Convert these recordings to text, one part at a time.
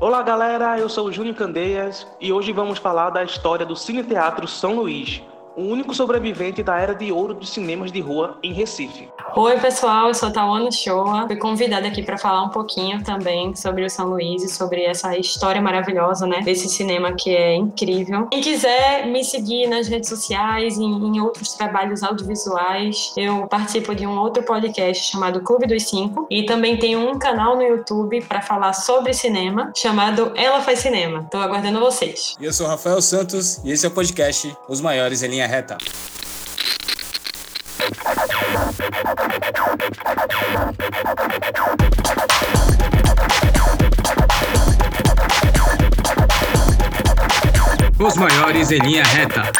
Olá galera, eu sou o Júnior Candeias e hoje vamos falar da história do Cine Teatro São Luís, o único sobrevivente da era de ouro dos cinemas de rua em Recife. Oi, pessoal, eu sou Tawana Shoa. Fui convidada aqui para falar um pouquinho também sobre o São Luís e sobre essa história maravilhosa, né, desse cinema que é incrível. Quem quiser me seguir nas redes sociais e em outros trabalhos audiovisuais, eu participo de um outro podcast chamado Clube dos Cinco e também tenho um canal no YouTube para falar sobre cinema chamado Ela Faz Cinema. Estou aguardando vocês. Eu sou Rafael Santos e esse é o podcast Os Maiores em Linha Reta. Os maiores em linha reta.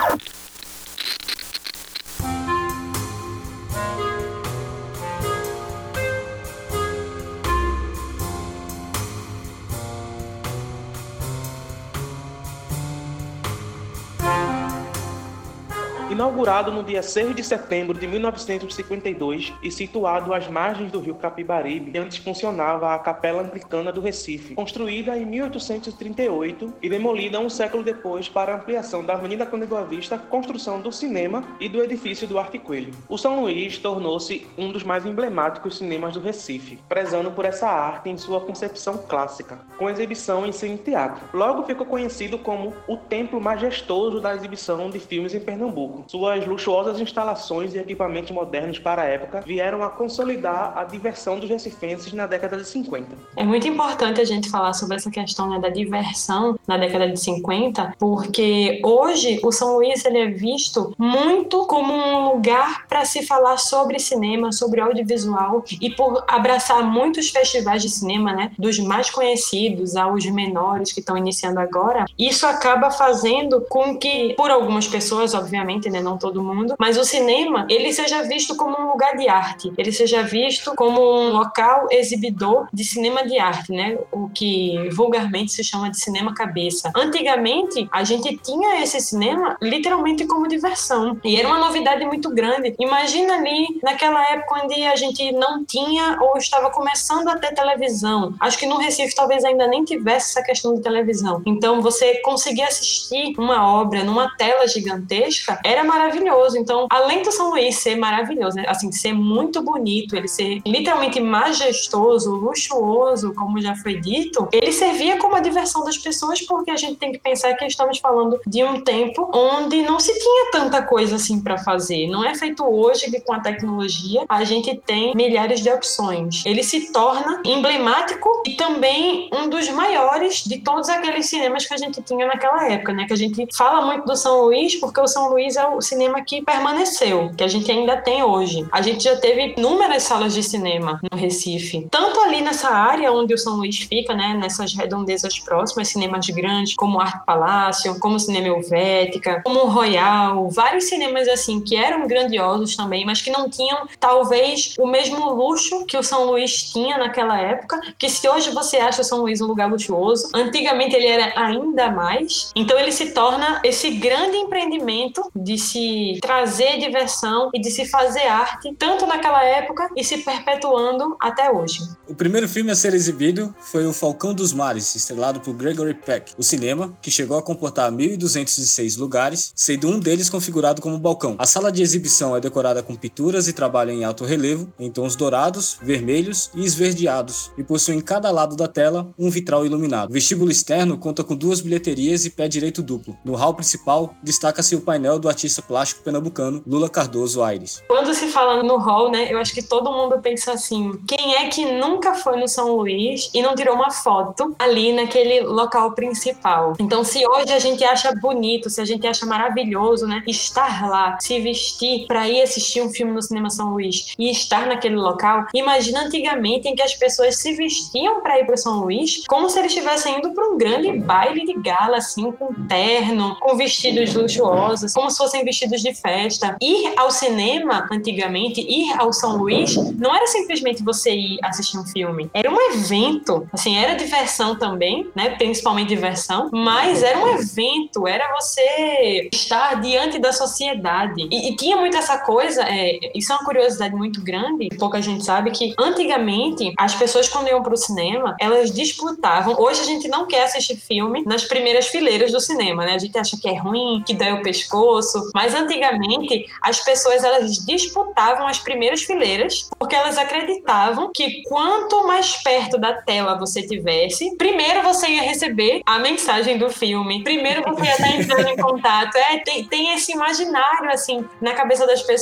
Inaugurado no dia 6 de setembro de 1952 e situado às margens do rio Capibaribe, antes funcionava a Capela Anglicana do Recife, construída em 1838 e demolida um século depois para ampliação da Avenida Conde Boa Vista, construção do cinema e do edifício do Arte Coelho. O São Luís tornou-se um dos mais emblemáticos cinemas do Recife, prezando por essa arte em sua concepção clássica, com exibição em cine teatro. Logo ficou conhecido como o templo majestoso da exibição de filmes em Pernambuco. Suas luxuosas instalações e equipamentos modernos para a época vieram a consolidar a diversão dos recifenses na década de 50. É muito importante a gente falar sobre essa questão né, da diversão na década de 50, porque hoje o São Luís ele é visto muito como um lugar para se falar sobre cinema, sobre audiovisual e por abraçar muitos festivais de cinema, né, dos mais conhecidos aos menores que estão iniciando agora, isso acaba fazendo com que, por algumas pessoas, obviamente, né? Não todo mundo. Mas o cinema, ele seja visto como um lugar de arte. Ele seja visto como um local exibidor de cinema de arte, né? O que vulgarmente se chama de cinema cabeça. Antigamente, a gente tinha esse cinema literalmente como diversão. E era uma novidade muito grande. Imagina ali naquela época onde a gente não tinha ou estava começando a ter televisão. Acho que no Recife talvez ainda nem tivesse essa questão de televisão. Então, você conseguir assistir uma obra numa tela gigantesca era maravilhoso. Então, além do São Luís ser maravilhoso, né? assim, ser muito bonito, ele ser literalmente majestoso, luxuoso, como já foi dito, ele servia como a diversão das pessoas, porque a gente tem que pensar que estamos falando de um tempo onde não se tinha tanta coisa assim para fazer. Não é feito hoje que com a tecnologia a gente tem milhares de opções. Ele se torna emblemático e também um dos maiores de todos aqueles cinemas que a gente tinha naquela época, né? Que a gente fala muito do São Luís porque o São Luís é o cinema que permaneceu, que a gente ainda tem hoje. A gente já teve inúmeras salas de cinema no Recife, tanto ali nessa área onde o São Luís fica, né, nessas redondezas próximas, cinemas grandes como Arte Palácio, como o Cinema Helvética, como o Royal, vários cinemas assim que eram grandiosos também, mas que não tinham talvez o mesmo luxo que o São Luís tinha naquela época, que se hoje você acha o São Luís um lugar luxuoso, antigamente ele era ainda mais. Então ele se torna esse grande empreendimento de se trazer diversão e de se fazer arte, tanto naquela época e se perpetuando até hoje. O primeiro filme a ser exibido foi O Falcão dos Mares, estrelado por Gregory Peck. O cinema, que chegou a comportar 1.206 lugares, sendo um deles configurado como balcão. A sala de exibição é decorada com pinturas e trabalha em alto relevo, em tons dourados, vermelhos e esverdeados, e possui em cada lado da tela um vitral iluminado. O vestíbulo externo conta com duas bilheterias e pé direito duplo. No hall principal, destaca-se o painel do artista artista plástico pernambucano Lula Cardoso Aires. Quando se fala no hall, né, eu acho que todo mundo pensa assim: quem é que nunca foi no São Luís e não tirou uma foto ali naquele local principal? Então, se hoje a gente acha bonito, se a gente acha maravilhoso, né, estar lá, se vestir para ir assistir um filme no Cinema São Luís e estar naquele local, imagina antigamente em que as pessoas se vestiam para ir para São Luís como se eles estivessem indo para um grande baile de gala, assim, com terno, com vestidos luxuosos, como se fossem fossem vestidos de festa. Ir ao cinema, antigamente, ir ao São Luís, não era simplesmente você ir assistir um filme. Era um evento. Assim, era diversão também, né? Principalmente diversão, mas era um evento, era você estar diante da sociedade. E, e tinha muito essa coisa, é, isso é uma curiosidade muito grande, pouca gente sabe que antigamente as pessoas quando iam pro cinema, elas disputavam. Hoje a gente não quer assistir filme nas primeiras fileiras do cinema, né? A gente acha que é ruim, que dói o pescoço, mas antigamente as pessoas elas disputavam as primeiras fileiras porque elas acreditavam que quanto mais perto da tela você tivesse, primeiro você ia receber a mensagem do filme, primeiro você ia estar entrando em contato. É, tem, tem esse imaginário assim na cabeça das pessoas.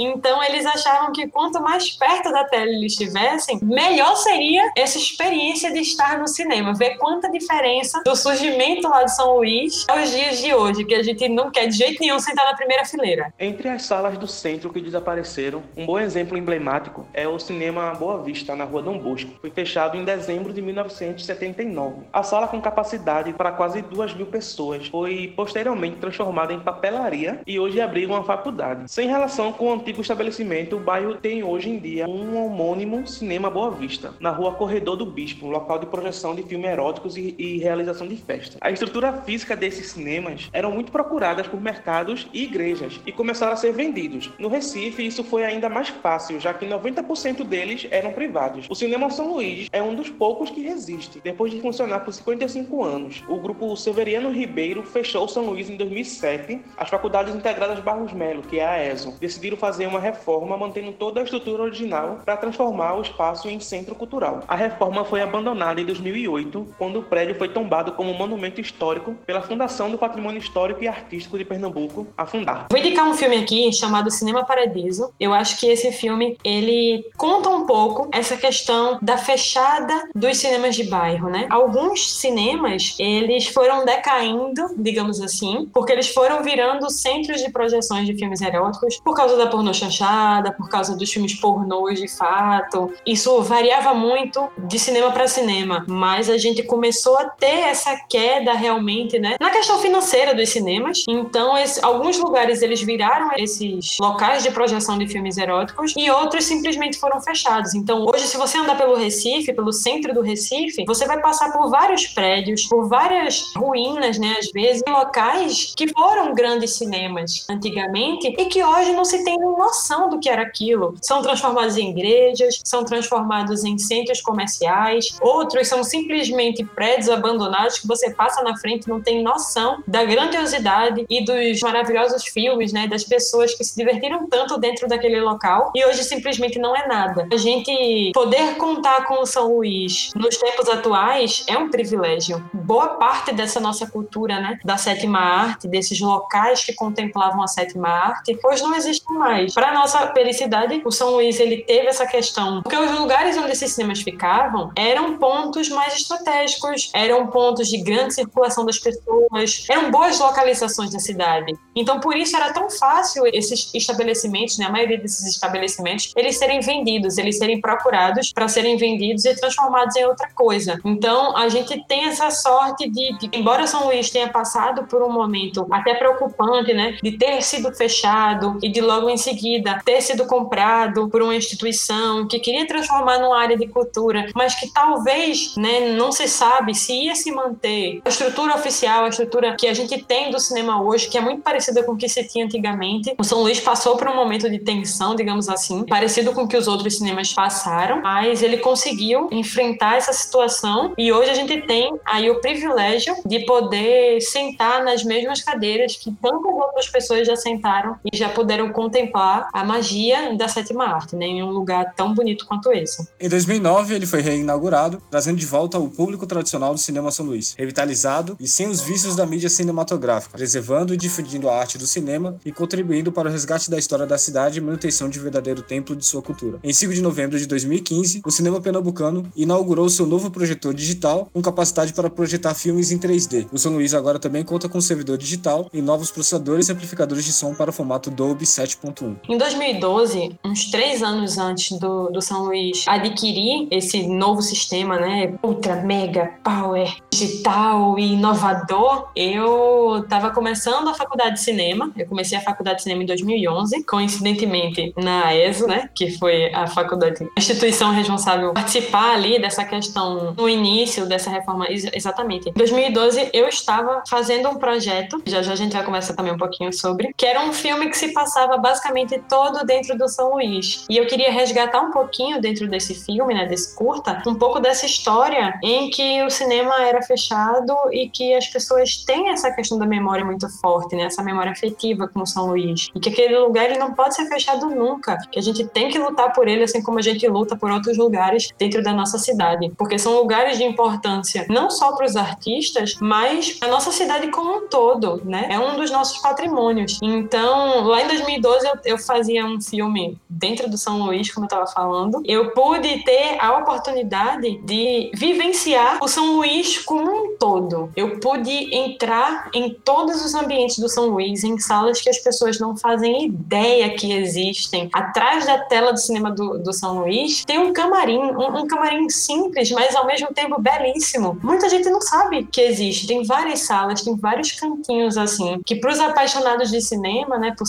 Então eles achavam que quanto mais perto da tela eles estivessem, melhor seria essa experiência de estar no cinema, ver quanta diferença do surgimento lá de São Luís aos dias de hoje, que a gente não quer de jeito nenhum sentar na primeira fileira. Entre as salas do centro que desapareceram, um bom exemplo emblemático é o cinema Boa Vista, na rua Dom Bosco. Foi fechado em dezembro de 1979. A sala com capacidade para quase duas mil pessoas foi posteriormente transformada em papelaria e hoje abriga uma faculdade. Sem relação com o antigo estabelecimento, o bairro tem hoje em dia um homônimo Cinema Boa Vista, na rua Corredor do Bispo, local de projeção de filmes eróticos e, e realização de festas. A estrutura física desses cinemas eram muito procuradas por mercados e igrejas e começaram a ser vendidos. No Recife, isso foi ainda mais fácil, já que 90% deles eram privados. O Cinema São Luís é um dos poucos que resiste. Depois de funcionar por 55 anos, o grupo Severiano Ribeiro fechou São Luís em 2007. As faculdades integradas Barros Melo, que é a ESO, decidiram fazer uma reforma mantendo toda a estrutura original para transformar o espaço em centro cultural. A reforma foi abandonada em 2008, quando o prédio foi tombado como monumento histórico pela Fundação do Patrimônio Histórico e Artístico de Pernambuco, a Fundar. Vou indicar um filme aqui chamado Cinema Paradiso. Eu acho que esse filme ele conta um pouco essa questão da fechada dos cinemas de bairro, né? Alguns cinemas eles foram decaindo, digamos assim, porque eles foram virando centros de projeções de filmes eróticos por causa da pornô chanchada, por causa dos filmes pornôs de fato. Isso variava muito de cinema para cinema, mas a gente começou a ter essa queda realmente, né? Na questão financeira dos cinemas. Então, esse, alguns lugares eles viraram esses locais de projeção de filmes eróticos e outros simplesmente foram fechados. Então, hoje, se você andar pelo Recife, pelo centro do Recife, você vai passar por vários prédios, por várias ruínas, né? Às vezes, locais que foram grandes cinemas antigamente e que hoje não se tem noção do que era aquilo. São transformados em igrejas, são transformados em centros comerciais, outros são simplesmente prédios abandonados que você passa na frente e não tem noção da grandiosidade e dos maravilhosos filmes, né, das pessoas que se divertiram tanto dentro daquele local e hoje simplesmente não é nada. A gente poder contar com o São Luís nos tempos atuais é um privilégio. Boa parte dessa nossa cultura, né, da sétima arte, desses locais que contemplavam a sétima arte, hoje não mais. Para nossa felicidade, o São Luís ele teve essa questão, porque os lugares onde esses cinemas ficavam eram pontos mais estratégicos, eram pontos de grande circulação das pessoas, eram boas localizações da cidade. Então, por isso era tão fácil esses estabelecimentos, né, a maioria desses estabelecimentos, eles serem vendidos, eles serem procurados para serem vendidos e transformados em outra coisa. Então, a gente tem essa sorte de, de, embora São Luís tenha passado por um momento até preocupante, né, de ter sido fechado e de logo em seguida ter sido comprado por uma instituição que queria transformar numa área de cultura, mas que talvez, né, não se sabe se ia se manter a estrutura oficial, a estrutura que a gente tem do cinema hoje, que é muito parecida com o que se tinha antigamente. O São Luís passou por um momento de tensão, digamos assim, parecido com o que os outros cinemas passaram, mas ele conseguiu enfrentar essa situação e hoje a gente tem aí o privilégio de poder sentar nas mesmas cadeiras que tantas outras pessoas já sentaram e já puderam contemplar a magia da sétima arte, né, em um lugar tão bonito quanto esse. Em 2009, ele foi reinaugurado, trazendo de volta o público tradicional do cinema São Luís, revitalizado e sem os vícios da mídia cinematográfica, preservando e difundindo a arte do cinema e contribuindo para o resgate da história da cidade e manutenção de um verdadeiro templo de sua cultura. Em 5 de novembro de 2015, o cinema pernambucano inaugurou seu novo projetor digital com capacidade para projetar filmes em 3D. O São Luís agora também conta com um servidor digital e novos processadores e amplificadores de som para o formato Dolby 7.1. Em 2012, uns três anos antes do, do São Luís adquirir esse novo sistema, né, ultra mega power digital e inovador, eu estava começando a faculdade de cinema. Eu comecei a faculdade de cinema em 2011, coincidentemente na ESO, né, que foi a faculdade, a instituição responsável participar ali dessa questão no início dessa reforma, exatamente. Em 2012 eu estava fazendo um projeto, já já a gente vai conversar também um pouquinho sobre, que era um filme que se passava basicamente todo dentro do São Luís. E eu queria resgatar um pouquinho dentro desse filme, né, desse curta, um pouco dessa história em que o cinema era fechado e que as pessoas têm essa questão da memória muito forte, né, essa memória afetiva com o São Luís. E que aquele lugar ele não pode ser fechado nunca, que a gente tem que lutar por ele assim como a gente luta por outros lugares dentro da nossa cidade, porque são lugares de importância não só para os artistas, mas a nossa cidade como um todo, né? É um dos nossos patrimônios. Então, lá em 2012 eu, eu fazia um filme dentro do São Luís, como eu estava falando. Eu pude ter a oportunidade de vivenciar o São Luís como um todo. Eu pude entrar em todos os ambientes do São Luís, em salas que as pessoas não fazem ideia que existem. Atrás da tela do cinema do, do São Luís tem um camarim, um, um camarim simples, mas ao mesmo tempo belíssimo. Muita gente não sabe que existe. Tem várias salas, tem vários cantinhos assim, que para os apaixonados de cinema, né, por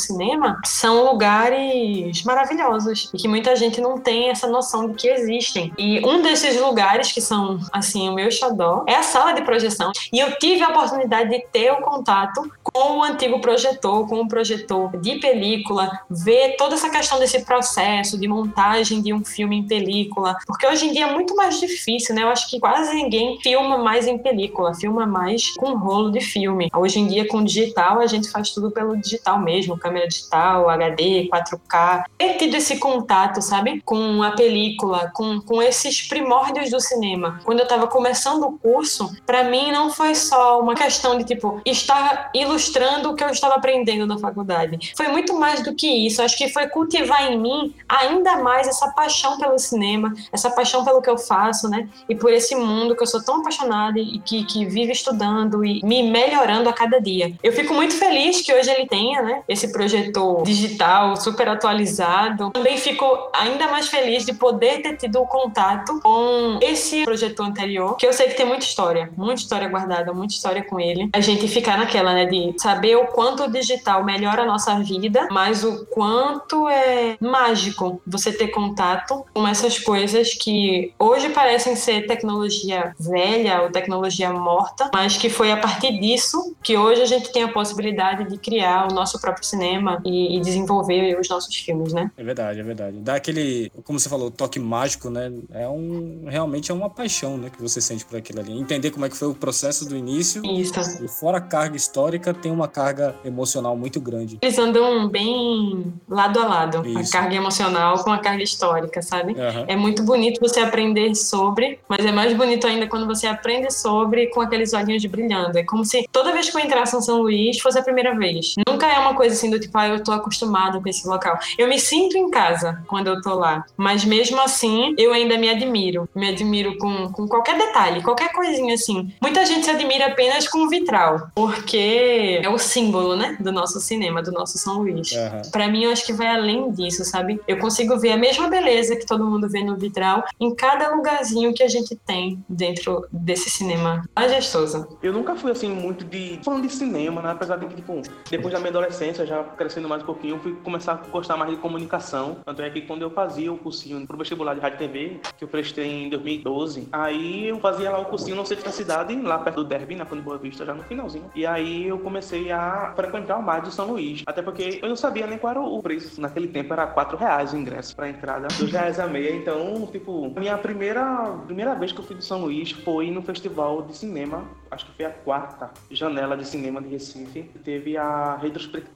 são lugares maravilhosos e que muita gente não tem essa noção de que existem. E um desses lugares que são assim o meu xodó é a sala de projeção. E eu tive a oportunidade de ter o contato com o antigo projetor, com o projetor de película, ver toda essa questão desse processo de montagem de um filme em película, porque hoje em dia é muito mais difícil, né? Eu acho que quase ninguém filma mais em película, filma mais com rolo de filme. Hoje em dia com digital a gente faz tudo pelo digital mesmo, câmera digital, HD, 4K. Ter tido esse contato, sabe, com a película, com, com esses primórdios do cinema. Quando eu tava começando o curso, para mim não foi só uma questão de tipo estar ilustrando o que eu estava aprendendo na faculdade. Foi muito mais do que isso. Acho que foi cultivar em mim ainda mais essa paixão pelo cinema, essa paixão pelo que eu faço, né? E por esse mundo que eu sou tão apaixonada e que, que vive estudando e me melhorando a cada dia. Eu fico muito feliz que hoje ele tenha, né? Esse projetor digital super atualizado. Também fico ainda mais feliz de poder ter tido o contato com esse projetor anterior, que eu sei que tem muita história, muita história guardada, muita história com ele. A gente ficar naquela, né, de saber o quanto o digital melhora a nossa vida, mas o quanto é mágico você ter contato com essas coisas que hoje parecem ser tecnologia velha ou tecnologia morta, mas que foi a partir disso que hoje a gente tem a possibilidade de criar o nosso próprio cinema e, e desenvolver os nossos filmes, né? É verdade, é verdade. Dá aquele, como você falou, toque mágico, né? É um realmente é uma paixão, né, que você sente por aquilo ali. Entender como é que foi o processo do início. Isso. E fora a carga histórica, tem uma carga emocional muito grande. Eles andam bem lado a lado, Isso. a carga emocional com a carga histórica, sabe? Uhum. É muito bonito você aprender sobre, mas é mais bonito ainda quando você aprende sobre com aqueles olhinhos brilhando. É como se toda vez que eu entrasse em São Luís fosse a primeira vez. Nunca é uma coisa assim do tipo, ah, eu tô acostumado com esse local. Eu me sinto em casa quando eu tô lá, mas mesmo assim eu ainda me admiro. Me admiro com, com qualquer detalhe, qualquer coisinha assim. Muita gente se admira apenas com o vitral, porque é o símbolo, né, do nosso cinema, do nosso São Luís. Uhum. Para mim, eu acho que vai além disso, sabe? Eu consigo ver a mesma beleza que todo mundo vê no vitral em cada lugarzinho que a gente tem dentro desse cinema majestoso. Eu nunca fui assim muito de fã de cinema, né? Apesar de que, tipo, depois da minha adolescência, já crescendo mais um pouquinho, eu fui começar a gostar mais de comunicação. Tanto é que quando eu fazia o cursinho pro vestibular de rádio e TV, que eu prestei em 2012, aí eu fazia lá o cursinho no centro da cidade, lá perto do Derby, na Boa Vista, já no finalzinho. E aí eu comecei a frequentar o mar de São Luís. Até porque eu não sabia nem qual era o preço. Naquele tempo era 4 reais o ingresso pra entrada, 2 reais a meia. Então, tipo, minha primeira, primeira vez que eu fui de São Luís foi no festival de cinema acho que foi a quarta janela de cinema de Recife, que teve a,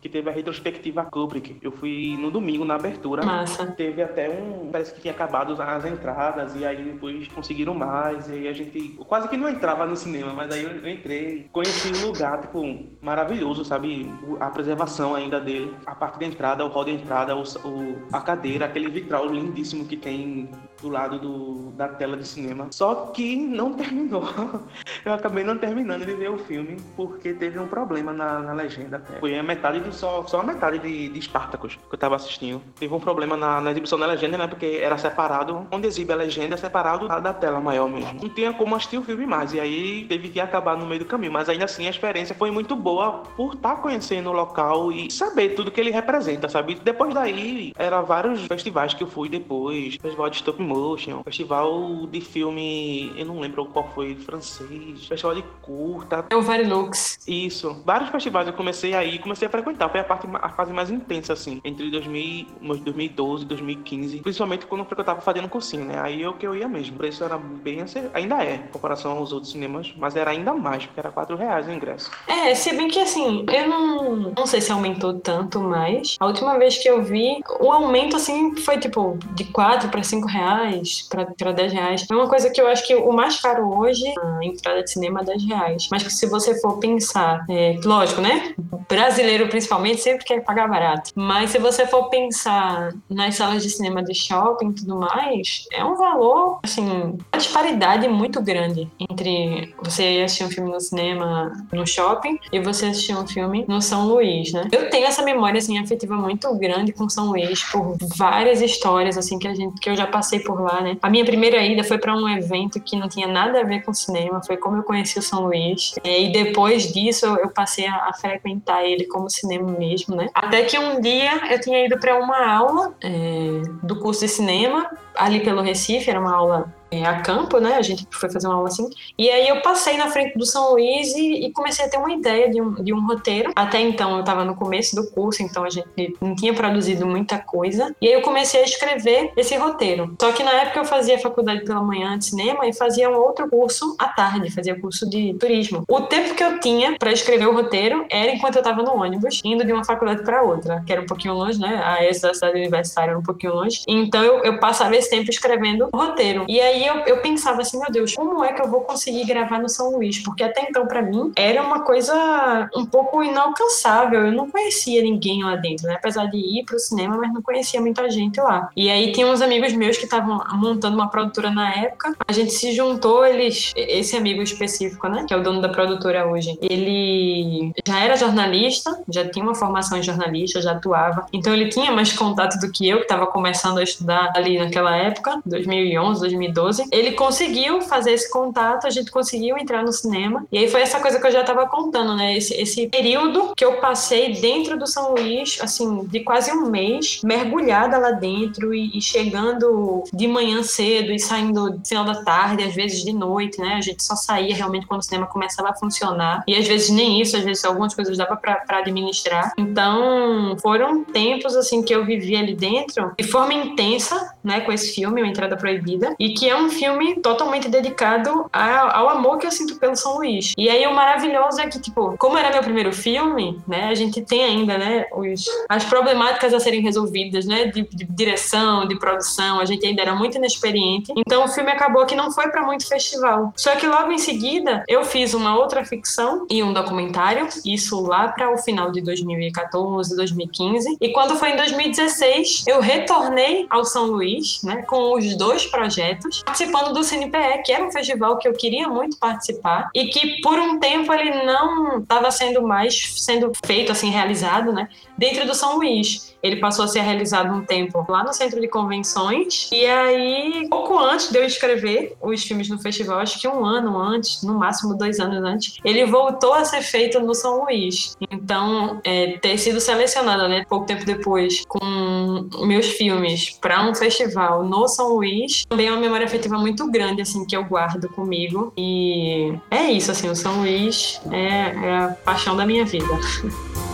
que teve a retrospectiva Kubrick. Eu fui no domingo, na abertura. Massa. Teve até um. Parece que tinha acabado as entradas, e aí depois conseguiram mais. E aí a gente quase que não entrava no cinema, mas aí eu entrei. Conheci um lugar, tipo, maravilhoso, sabe? A preservação ainda dele. A parte da entrada, o hall de entrada, o, o, a cadeira, aquele vitral lindíssimo que tem do lado do, da tela de cinema. Só que não terminou. Eu acabei não terminando terminando de ver o filme porque teve um problema na, na legenda. Foi a metade do só, só a metade de, de Spartacus que eu tava assistindo. Teve um problema na, na exibição da legenda, né? Porque era separado, onde exibe a legenda é separado da, da tela maior mesmo. Não tinha como assistir o filme mais. E aí teve que acabar no meio do caminho. Mas ainda assim a experiência foi muito boa por estar tá conhecendo o local e saber tudo que ele representa, sabe? Depois daí, era vários festivais que eu fui depois. Festival de stop motion, festival de filme, eu não lembro qual foi, francês, festival de curta. É o Varilux. Isso. Vários festivais eu comecei aí, comecei a frequentar. Foi a parte a fase mais intensa, assim, entre 2000, 2012 e 2015. Principalmente quando eu tava fazendo cursinho, né? Aí eu que eu ia mesmo. O preço era bem, ainda é, em comparação aos outros cinemas, mas era ainda mais, porque era 4 reais o ingresso. É, se bem que assim, eu não, não sei se aumentou tanto mais. A última vez que eu vi, o aumento assim foi tipo de 4 para 5 reais, para 10 reais. É uma coisa que eu acho que o mais caro hoje, a entrada de cinema é 10 reais. Mas que se você for pensar, é, lógico, né? Brasileiro principalmente sempre quer pagar barato. Mas se você for pensar nas salas de cinema de shopping e tudo mais, é um valor, assim, uma disparidade muito grande entre você assistir um filme no cinema no shopping e você assistir um filme no São Luís, né? Eu tenho essa memória, assim, afetiva muito grande com São Luís por várias histórias, assim, que a gente, que eu já passei por lá, né? A minha primeira ida foi para um evento que não tinha nada a ver com cinema, foi como eu conheci o São Luís. E depois disso eu passei a, a frequentar ele como cinema mesmo, né? Até que um dia eu tinha ido para uma aula é, do curso de cinema ali pelo Recife, era uma aula a campo, né? A gente foi fazer uma aula assim. E aí eu passei na frente do São Luís e, e comecei a ter uma ideia de um, de um roteiro. Até então eu estava no começo do curso, então a gente não tinha produzido muita coisa. E aí eu comecei a escrever esse roteiro. Só que na época eu fazia faculdade pela manhã de cinema e fazia um outro curso à tarde, fazia curso de turismo. O tempo que eu tinha para escrever o roteiro era enquanto eu estava no ônibus, indo de uma faculdade para outra, que era um pouquinho longe, né? A essa da cidade universitária era um pouquinho longe. Então eu, eu passava esse tempo escrevendo o roteiro. E aí eu, eu pensava assim, meu Deus, como é que eu vou conseguir gravar no São Luís? Porque até então, para mim, era uma coisa um pouco inalcançável. Eu não conhecia ninguém lá dentro, né? Apesar de ir pro cinema, mas não conhecia muita gente lá. E aí tinha uns amigos meus que estavam montando uma produtora na época. A gente se juntou, eles, esse amigo específico, né? Que é o dono da produtora hoje. Ele já era jornalista, já tinha uma formação em jornalista, já atuava. Então ele tinha mais contato do que eu, que estava começando a estudar ali naquela época, 2011, 2012. Ele conseguiu fazer esse contato, a gente conseguiu entrar no cinema. E aí foi essa coisa que eu já estava contando, né? Esse, esse período que eu passei dentro do São Luís, assim, de quase um mês, mergulhada lá dentro e, e chegando de manhã cedo e saindo no final da tarde, às vezes de noite, né? A gente só saía realmente quando o cinema começava a funcionar. E às vezes nem isso, às vezes algumas coisas dava para administrar. Então, foram tempos, assim, que eu vivi ali dentro de forma intensa, né? Com esse filme, O Entrada Proibida, e que é um filme totalmente dedicado ao amor que eu sinto pelo São Luís. E aí o maravilhoso é que, tipo, como era meu primeiro filme, né, a gente tem ainda, né, os, as problemáticas a serem resolvidas, né, de, de direção, de produção, a gente ainda era muito inexperiente. Então o filme acabou que não foi para muito festival. Só que logo em seguida eu fiz uma outra ficção e um documentário, isso lá para o final de 2014, 2015. E quando foi em 2016, eu retornei ao São Luís, né, com os dois projetos, participando do CNPE, que era um festival que eu queria muito participar e que por um tempo ele não estava sendo mais sendo feito assim realizado, né, dentro do São Luís. Ele passou a ser realizado um tempo lá no centro de convenções. E aí, pouco antes de eu escrever os filmes no festival, acho que um ano antes, no máximo dois anos antes, ele voltou a ser feito no São Luís. Então, é, ter sido selecionada, né, pouco tempo depois, com meus filmes para um festival no São Luís, também é uma memória afetiva muito grande, assim, que eu guardo comigo. E é isso, assim, o São Luís é, é a paixão da minha vida.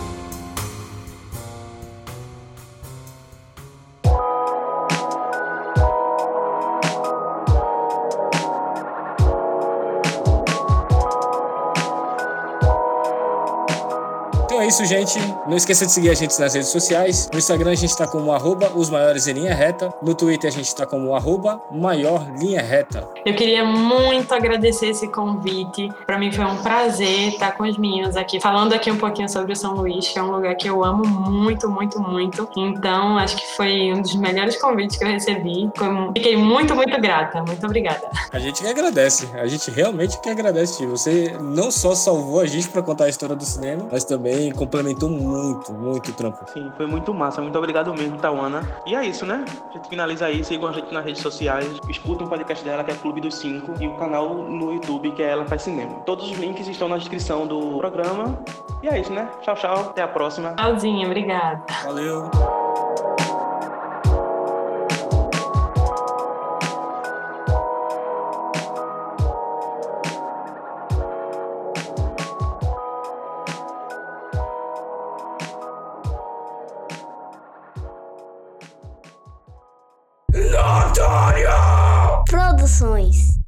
isso, gente. Não esqueça de seguir a gente nas redes sociais. No Instagram a gente tá como arroba os maiores em linha reta. No Twitter a gente tá como arroba maior linha reta. Eu queria muito agradecer esse convite. Para mim foi um prazer estar com os meninos aqui, falando aqui um pouquinho sobre o São Luís, que é um lugar que eu amo muito, muito, muito. Então, acho que foi um dos melhores convites que eu recebi. Fiquei muito, muito grata. Muito obrigada. A gente que agradece. A gente realmente que agradece. Você não só salvou a gente para contar a história do cinema, mas também complementou muito, muito o trampo. Sim, foi muito massa. Muito obrigado mesmo, Tawana. E é isso, né? A gente finaliza aí. Sigam a gente nas redes sociais. Escutem o podcast dela, que é Clube dos Cinco, e o canal no YouTube, que é Ela Faz Cinema. Todos os links estão na descrição do programa. E é isso, né? Tchau, tchau. Até a próxima. Tchauzinho, obrigada. Valeu.